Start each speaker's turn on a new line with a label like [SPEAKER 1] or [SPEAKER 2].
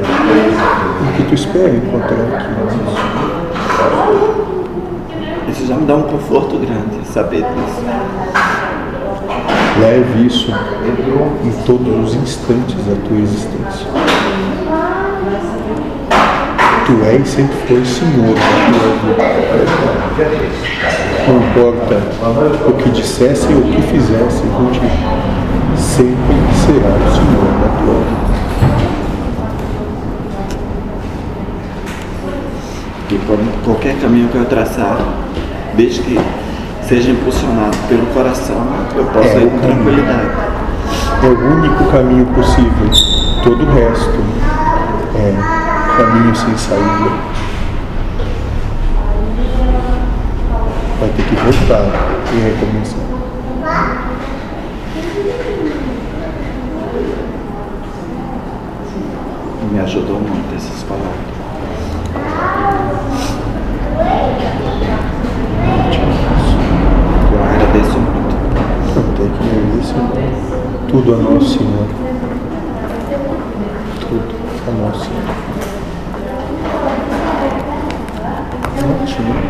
[SPEAKER 1] O que tu espera encontrar aqui?
[SPEAKER 2] Isso já me dá um conforto grande, saber disso.
[SPEAKER 1] Leve isso em todos os instantes da tua existência. Tu és e sempre foi Senhor da tua vida. Não importa o que dissessem ou o que fizessem contigo, sempre será o Senhor da tua vida.
[SPEAKER 2] E por qualquer caminho que eu traçar, desde que seja impulsionado pelo coração, eu posso
[SPEAKER 1] É
[SPEAKER 2] ir com tranquilidade.
[SPEAKER 1] É o único caminho possível. Todo o resto é caminho sem saída. Vai ter que voltar e recomeçar.
[SPEAKER 2] Me ajudou muito essas palavras.
[SPEAKER 1] Tudo a nosso Senhor. Tudo a nosso Senhor. Ótimo.